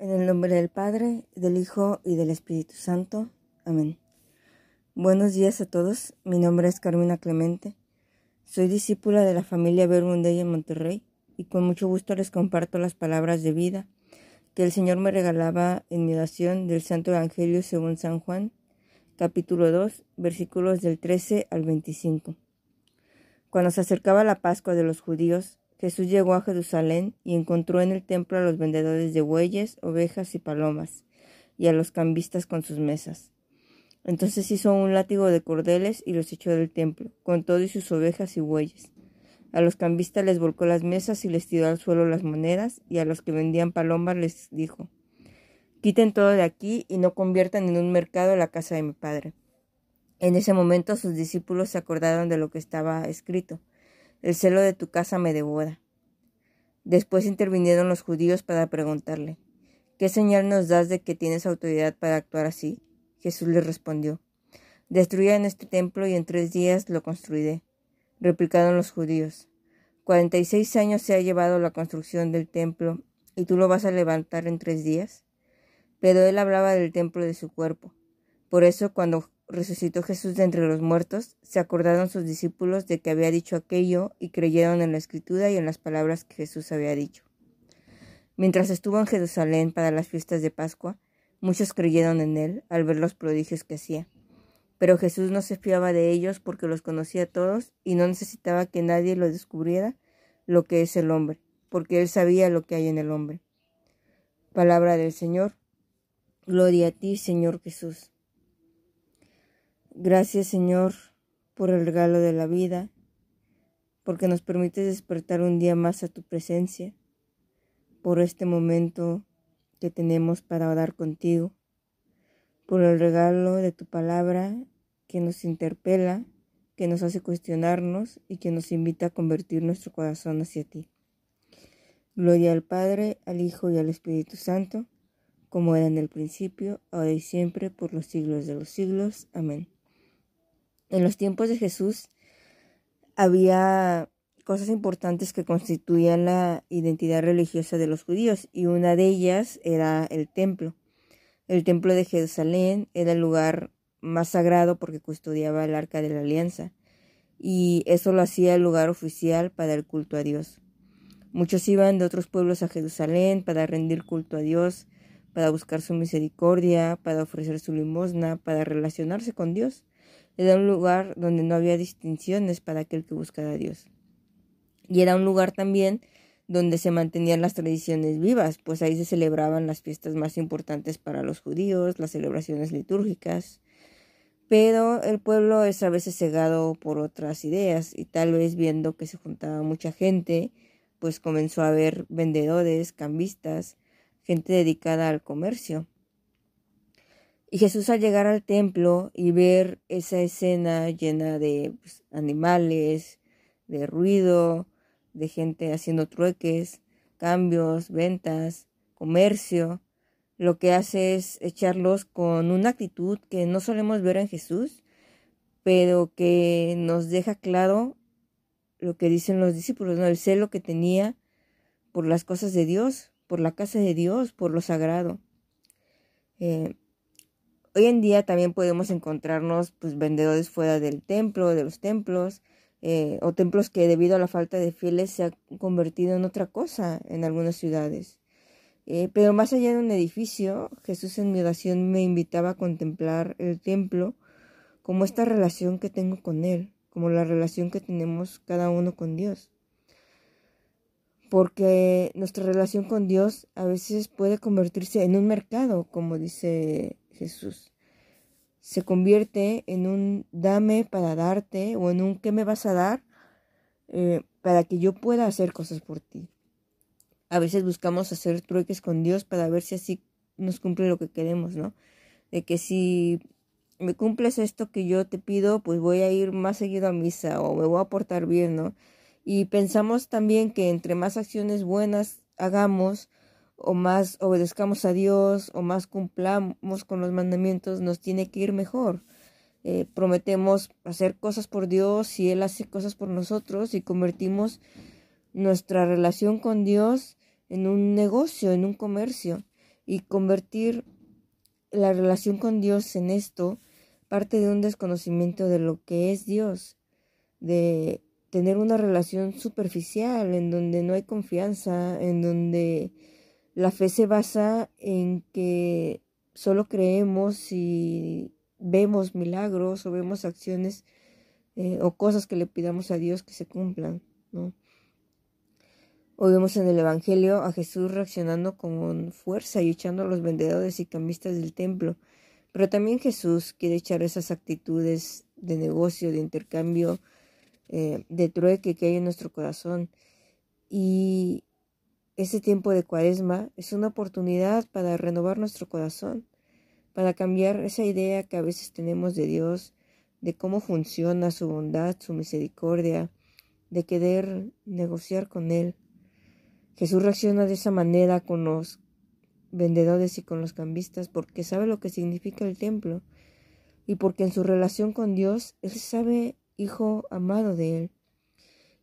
En el nombre del Padre, del Hijo y del Espíritu Santo. Amén. Buenos días a todos. Mi nombre es Carmina Clemente. Soy discípula de la familia Verbunday en Monterrey y con mucho gusto les comparto las palabras de vida que el Señor me regalaba en mi oración del Santo Evangelio según San Juan, capítulo 2, versículos del 13 al 25. Cuando se acercaba la Pascua de los judíos, Jesús llegó a Jerusalén y encontró en el templo a los vendedores de bueyes, ovejas y palomas, y a los cambistas con sus mesas. Entonces hizo un látigo de cordeles y los echó del templo, con todo y sus ovejas y bueyes. A los cambistas les volcó las mesas y les tiró al suelo las monedas, y a los que vendían palomas les dijo Quiten todo de aquí y no conviertan en un mercado la casa de mi padre. En ese momento sus discípulos se acordaron de lo que estaba escrito el celo de tu casa me devora. Después intervinieron los judíos para preguntarle, ¿qué señal nos das de que tienes autoridad para actuar así? Jesús les respondió, Destruyan este templo y en tres días lo construiré. Replicaron los judíos, cuarenta y seis años se ha llevado la construcción del templo y tú lo vas a levantar en tres días. Pero él hablaba del templo de su cuerpo. Por eso cuando resucitó Jesús de entre los muertos, se acordaron sus discípulos de que había dicho aquello y creyeron en la escritura y en las palabras que Jesús había dicho. Mientras estuvo en Jerusalén para las fiestas de Pascua, muchos creyeron en él al ver los prodigios que hacía. Pero Jesús no se fiaba de ellos porque los conocía a todos y no necesitaba que nadie lo descubriera lo que es el hombre, porque él sabía lo que hay en el hombre. Palabra del Señor. Gloria a ti, Señor Jesús. Gracias Señor por el regalo de la vida, porque nos permites despertar un día más a tu presencia, por este momento que tenemos para orar contigo, por el regalo de tu palabra que nos interpela, que nos hace cuestionarnos y que nos invita a convertir nuestro corazón hacia ti. Gloria al Padre, al Hijo y al Espíritu Santo, como era en el principio, ahora y siempre, por los siglos de los siglos. Amén. En los tiempos de Jesús había cosas importantes que constituían la identidad religiosa de los judíos y una de ellas era el templo. El templo de Jerusalén era el lugar más sagrado porque custodiaba el arca de la alianza y eso lo hacía el lugar oficial para el culto a Dios. Muchos iban de otros pueblos a Jerusalén para rendir culto a Dios, para buscar su misericordia, para ofrecer su limosna, para relacionarse con Dios. Era un lugar donde no había distinciones para aquel que buscara a Dios. Y era un lugar también donde se mantenían las tradiciones vivas, pues ahí se celebraban las fiestas más importantes para los judíos, las celebraciones litúrgicas. Pero el pueblo es a veces cegado por otras ideas y tal vez viendo que se juntaba mucha gente, pues comenzó a haber vendedores, cambistas, gente dedicada al comercio. Y Jesús al llegar al templo y ver esa escena llena de pues, animales, de ruido, de gente haciendo trueques, cambios, ventas, comercio, lo que hace es echarlos con una actitud que no solemos ver en Jesús, pero que nos deja claro lo que dicen los discípulos, el celo que tenía por las cosas de Dios, por la casa de Dios, por lo sagrado. Eh, Hoy en día también podemos encontrarnos pues, vendedores fuera del templo, de los templos, eh, o templos que debido a la falta de fieles se han convertido en otra cosa en algunas ciudades. Eh, pero más allá de un edificio, Jesús en mi oración me invitaba a contemplar el templo como esta relación que tengo con Él, como la relación que tenemos cada uno con Dios. Porque nuestra relación con Dios a veces puede convertirse en un mercado, como dice Jesús. Se convierte en un dame para darte o en un qué me vas a dar eh, para que yo pueda hacer cosas por ti. A veces buscamos hacer trueques con Dios para ver si así nos cumple lo que queremos, ¿no? De que si me cumples esto que yo te pido, pues voy a ir más seguido a misa o me voy a portar bien, ¿no? Y pensamos también que entre más acciones buenas hagamos, o más obedezcamos a Dios o más cumplamos con los mandamientos, nos tiene que ir mejor. Eh, prometemos hacer cosas por Dios y Él hace cosas por nosotros y convertimos nuestra relación con Dios en un negocio, en un comercio. Y convertir la relación con Dios en esto parte de un desconocimiento de lo que es Dios, de tener una relación superficial en donde no hay confianza, en donde la fe se basa en que solo creemos si vemos milagros o vemos acciones eh, o cosas que le pidamos a Dios que se cumplan, ¿no? Vemos en el Evangelio a Jesús reaccionando con fuerza y echando a los vendedores y cambistas del templo. Pero también Jesús quiere echar esas actitudes de negocio, de intercambio, eh, de trueque que hay en nuestro corazón. Y ese tiempo de cuaresma es una oportunidad para renovar nuestro corazón, para cambiar esa idea que a veces tenemos de Dios, de cómo funciona su bondad, su misericordia, de querer negociar con Él. Jesús reacciona de esa manera con los vendedores y con los cambistas porque sabe lo que significa el templo y porque en su relación con Dios Él sabe hijo amado de Él.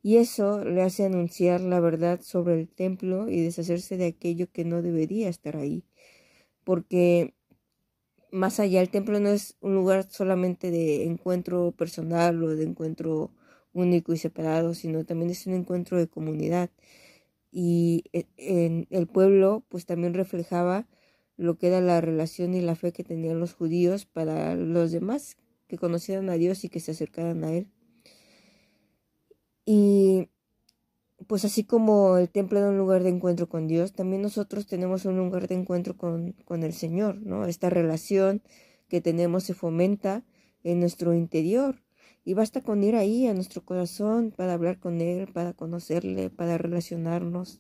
Y eso le hace anunciar la verdad sobre el templo y deshacerse de aquello que no debería estar ahí. Porque más allá el templo no es un lugar solamente de encuentro personal o de encuentro único y separado, sino también es un encuentro de comunidad. Y e, en el pueblo pues también reflejaba lo que era la relación y la fe que tenían los judíos para los demás que conocieran a Dios y que se acercaran a Él. Y pues así como el templo era un lugar de encuentro con Dios, también nosotros tenemos un lugar de encuentro con, con el Señor, ¿no? Esta relación que tenemos se fomenta en nuestro interior. Y basta con ir ahí a nuestro corazón para hablar con Él, para conocerle, para relacionarnos,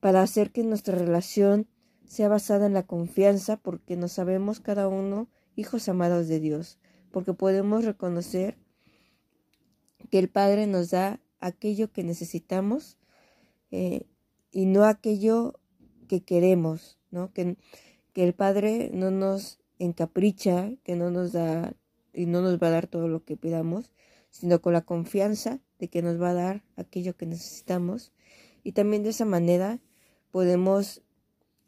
para hacer que nuestra relación sea basada en la confianza, porque nos sabemos cada uno hijos amados de Dios, porque podemos reconocer que el Padre nos da aquello que necesitamos eh, y no aquello que queremos, ¿no? Que, que el Padre no nos encapricha, que no nos da y no nos va a dar todo lo que pidamos, sino con la confianza de que nos va a dar aquello que necesitamos. Y también de esa manera podemos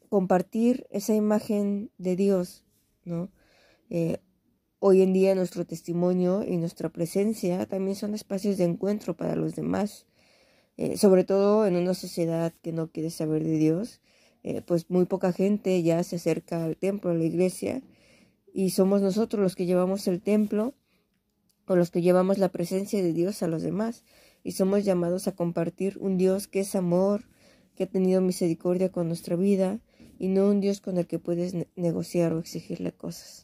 compartir esa imagen de Dios, ¿no? Eh, Hoy en día nuestro testimonio y nuestra presencia también son espacios de encuentro para los demás, eh, sobre todo en una sociedad que no quiere saber de Dios, eh, pues muy poca gente ya se acerca al templo, a la iglesia, y somos nosotros los que llevamos el templo o los que llevamos la presencia de Dios a los demás, y somos llamados a compartir un Dios que es amor, que ha tenido misericordia con nuestra vida, y no un Dios con el que puedes negociar o exigirle cosas.